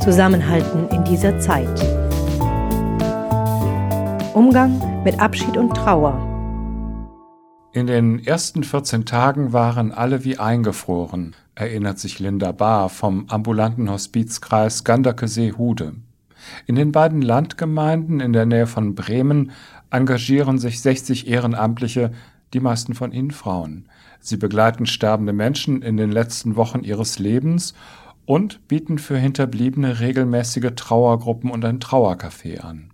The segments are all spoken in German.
zusammenhalten in dieser Zeit. Umgang mit Abschied und Trauer. In den ersten 14 Tagen waren alle wie eingefroren, erinnert sich Linda Bahr vom ambulanten Hospizkreis Ganderkesee-Hude. In den beiden Landgemeinden in der Nähe von Bremen engagieren sich 60 Ehrenamtliche, die meisten von ihnen Frauen. Sie begleiten sterbende Menschen in den letzten Wochen ihres Lebens und bieten für Hinterbliebene regelmäßige Trauergruppen und ein Trauercafé an.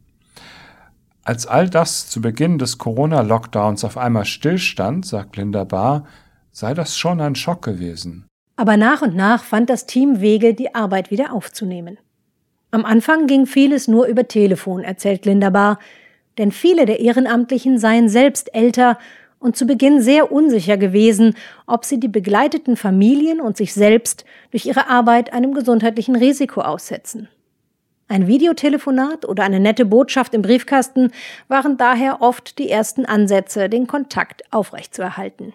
Als all das zu Beginn des Corona-Lockdowns auf einmal stillstand, sagt Linda Bahr, sei das schon ein Schock gewesen. Aber nach und nach fand das Team Wege, die Arbeit wieder aufzunehmen. Am Anfang ging vieles nur über Telefon, erzählt Linda Bahr, denn viele der Ehrenamtlichen seien selbst älter und zu Beginn sehr unsicher gewesen, ob sie die begleiteten Familien und sich selbst durch ihre Arbeit einem gesundheitlichen Risiko aussetzen. Ein Videotelefonat oder eine nette Botschaft im Briefkasten waren daher oft die ersten Ansätze, den Kontakt aufrechtzuerhalten.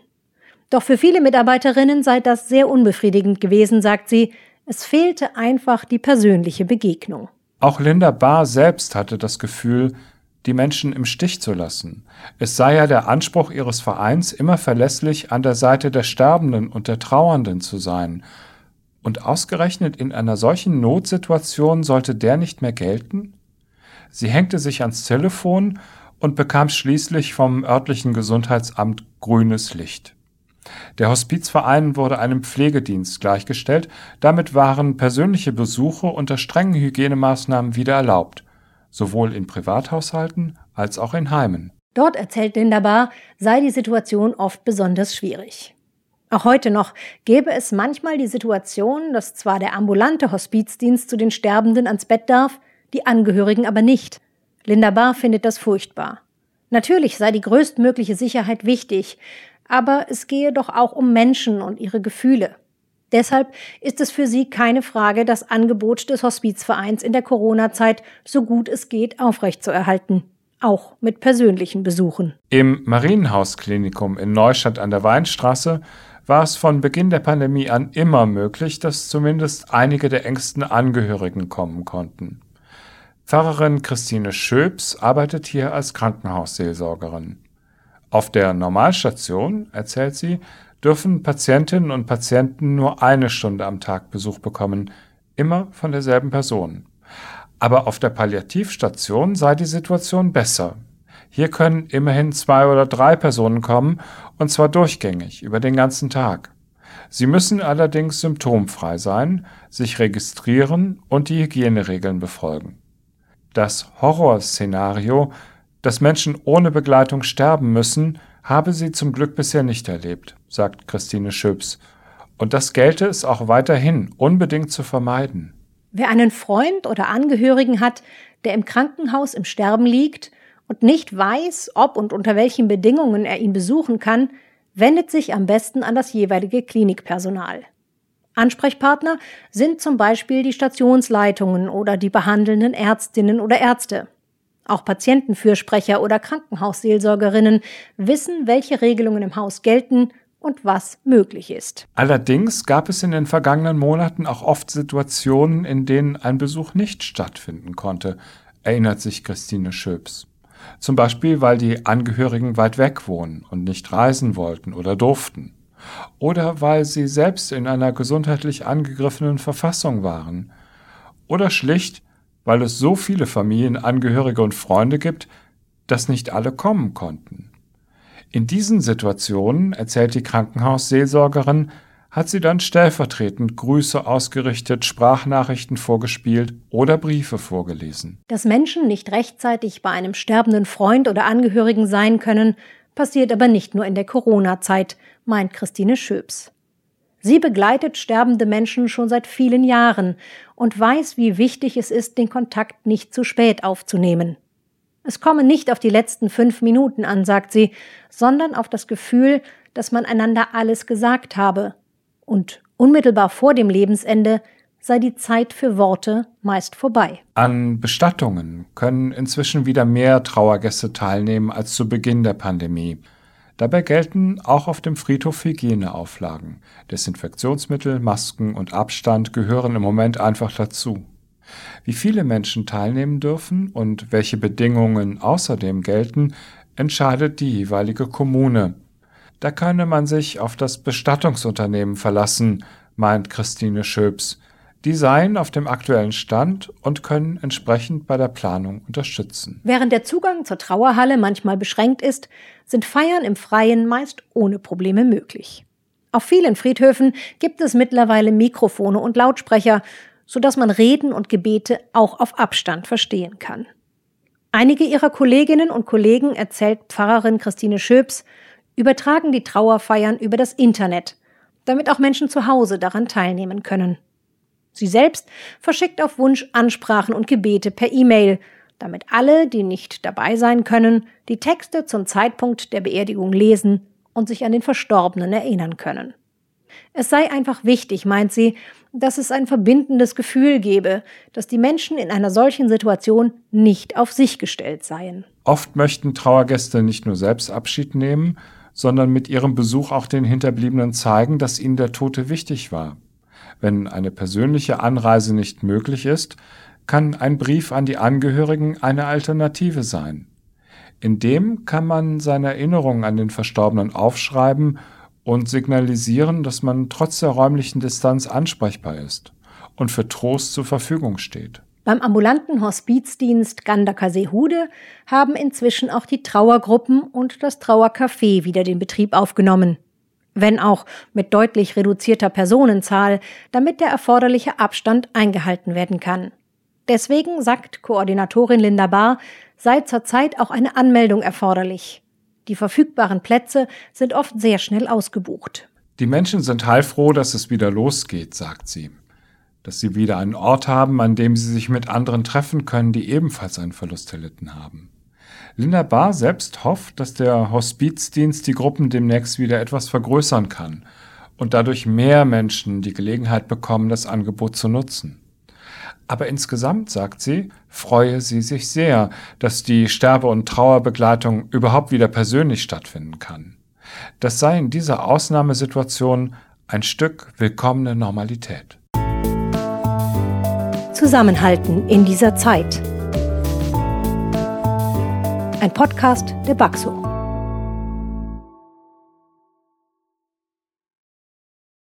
Doch für viele Mitarbeiterinnen sei das sehr unbefriedigend gewesen, sagt sie, es fehlte einfach die persönliche Begegnung. Auch Linda Barr selbst hatte das Gefühl, die Menschen im Stich zu lassen. Es sei ja der Anspruch ihres Vereins, immer verlässlich an der Seite der Sterbenden und der Trauernden zu sein. Und ausgerechnet in einer solchen Notsituation sollte der nicht mehr gelten? Sie hängte sich ans Telefon und bekam schließlich vom örtlichen Gesundheitsamt grünes Licht. Der Hospizverein wurde einem Pflegedienst gleichgestellt, damit waren persönliche Besuche unter strengen Hygienemaßnahmen wieder erlaubt, sowohl in Privathaushalten als auch in Heimen. Dort, erzählt Linda Bar, sei die Situation oft besonders schwierig. Auch heute noch gäbe es manchmal die Situation, dass zwar der ambulante Hospizdienst zu den Sterbenden ans Bett darf, die Angehörigen aber nicht. Linda Bar findet das furchtbar. Natürlich sei die größtmögliche Sicherheit wichtig, aber es gehe doch auch um Menschen und ihre Gefühle. Deshalb ist es für sie keine Frage, das Angebot des Hospizvereins in der Corona-Zeit so gut es geht aufrechtzuerhalten. Auch mit persönlichen Besuchen. Im Marienhausklinikum in Neustadt an der Weinstraße war es von Beginn der Pandemie an immer möglich, dass zumindest einige der engsten Angehörigen kommen konnten. Pfarrerin Christine Schöps arbeitet hier als Krankenhausseelsorgerin. Auf der Normalstation, erzählt sie, dürfen Patientinnen und Patienten nur eine Stunde am Tag Besuch bekommen, immer von derselben Person. Aber auf der Palliativstation sei die Situation besser. Hier können immerhin zwei oder drei Personen kommen, und zwar durchgängig, über den ganzen Tag. Sie müssen allerdings symptomfrei sein, sich registrieren und die Hygieneregeln befolgen. Das Horrorszenario dass Menschen ohne Begleitung sterben müssen, habe sie zum Glück bisher nicht erlebt, sagt Christine Schöps. Und das gelte es auch weiterhin unbedingt zu vermeiden. Wer einen Freund oder Angehörigen hat, der im Krankenhaus im Sterben liegt und nicht weiß, ob und unter welchen Bedingungen er ihn besuchen kann, wendet sich am besten an das jeweilige Klinikpersonal. Ansprechpartner sind zum Beispiel die Stationsleitungen oder die behandelnden Ärztinnen oder Ärzte. Auch Patientenfürsprecher oder Krankenhausseelsorgerinnen wissen, welche Regelungen im Haus gelten und was möglich ist. Allerdings gab es in den vergangenen Monaten auch oft Situationen, in denen ein Besuch nicht stattfinden konnte, erinnert sich Christine Schöps. Zum Beispiel, weil die Angehörigen weit weg wohnen und nicht reisen wollten oder durften. Oder weil sie selbst in einer gesundheitlich angegriffenen Verfassung waren. Oder schlicht, weil es so viele Familienangehörige und Freunde gibt, dass nicht alle kommen konnten. In diesen Situationen, erzählt die Krankenhausseelsorgerin, hat sie dann stellvertretend Grüße ausgerichtet, Sprachnachrichten vorgespielt oder Briefe vorgelesen. Dass Menschen nicht rechtzeitig bei einem sterbenden Freund oder Angehörigen sein können, passiert aber nicht nur in der Corona-Zeit, meint Christine Schöps. Sie begleitet sterbende Menschen schon seit vielen Jahren und weiß, wie wichtig es ist, den Kontakt nicht zu spät aufzunehmen. Es komme nicht auf die letzten fünf Minuten an, sagt sie, sondern auf das Gefühl, dass man einander alles gesagt habe. Und unmittelbar vor dem Lebensende sei die Zeit für Worte meist vorbei. An Bestattungen können inzwischen wieder mehr Trauergäste teilnehmen als zu Beginn der Pandemie. Dabei gelten auch auf dem Friedhof Hygieneauflagen. Desinfektionsmittel, Masken und Abstand gehören im Moment einfach dazu. Wie viele Menschen teilnehmen dürfen und welche Bedingungen außerdem gelten, entscheidet die jeweilige Kommune. Da könne man sich auf das Bestattungsunternehmen verlassen, meint Christine Schöps. Die seien auf dem aktuellen Stand und können entsprechend bei der Planung unterstützen. Während der Zugang zur Trauerhalle manchmal beschränkt ist, sind Feiern im Freien meist ohne Probleme möglich. Auf vielen Friedhöfen gibt es mittlerweile Mikrofone und Lautsprecher, sodass man Reden und Gebete auch auf Abstand verstehen kann. Einige ihrer Kolleginnen und Kollegen, erzählt Pfarrerin Christine Schöps, übertragen die Trauerfeiern über das Internet, damit auch Menschen zu Hause daran teilnehmen können. Sie selbst verschickt auf Wunsch Ansprachen und Gebete per E-Mail, damit alle, die nicht dabei sein können, die Texte zum Zeitpunkt der Beerdigung lesen und sich an den Verstorbenen erinnern können. Es sei einfach wichtig, meint sie, dass es ein verbindendes Gefühl gebe, dass die Menschen in einer solchen Situation nicht auf sich gestellt seien. Oft möchten Trauergäste nicht nur selbst Abschied nehmen, sondern mit ihrem Besuch auch den Hinterbliebenen zeigen, dass ihnen der Tote wichtig war. Wenn eine persönliche Anreise nicht möglich ist, kann ein Brief an die Angehörigen eine Alternative sein. In dem kann man seine Erinnerungen an den Verstorbenen aufschreiben und signalisieren, dass man trotz der räumlichen Distanz ansprechbar ist und für Trost zur Verfügung steht. Beim ambulanten Hospizdienst Gandakar-Seehude haben inzwischen auch die Trauergruppen und das Trauercafé wieder den Betrieb aufgenommen. Wenn auch mit deutlich reduzierter Personenzahl, damit der erforderliche Abstand eingehalten werden kann. Deswegen sagt Koordinatorin Linda Bahr, sei zurzeit auch eine Anmeldung erforderlich. Die verfügbaren Plätze sind oft sehr schnell ausgebucht. Die Menschen sind heilfroh, dass es wieder losgeht, sagt sie. Dass sie wieder einen Ort haben, an dem sie sich mit anderen treffen können, die ebenfalls einen Verlust erlitten haben. Linda Barr selbst hofft, dass der Hospizdienst die Gruppen demnächst wieder etwas vergrößern kann und dadurch mehr Menschen die Gelegenheit bekommen, das Angebot zu nutzen. Aber insgesamt, sagt sie, freue sie sich sehr, dass die Sterbe- und Trauerbegleitung überhaupt wieder persönlich stattfinden kann. Das sei in dieser Ausnahmesituation ein Stück willkommene Normalität. Zusammenhalten in dieser Zeit. Ein Podcast der Baxo.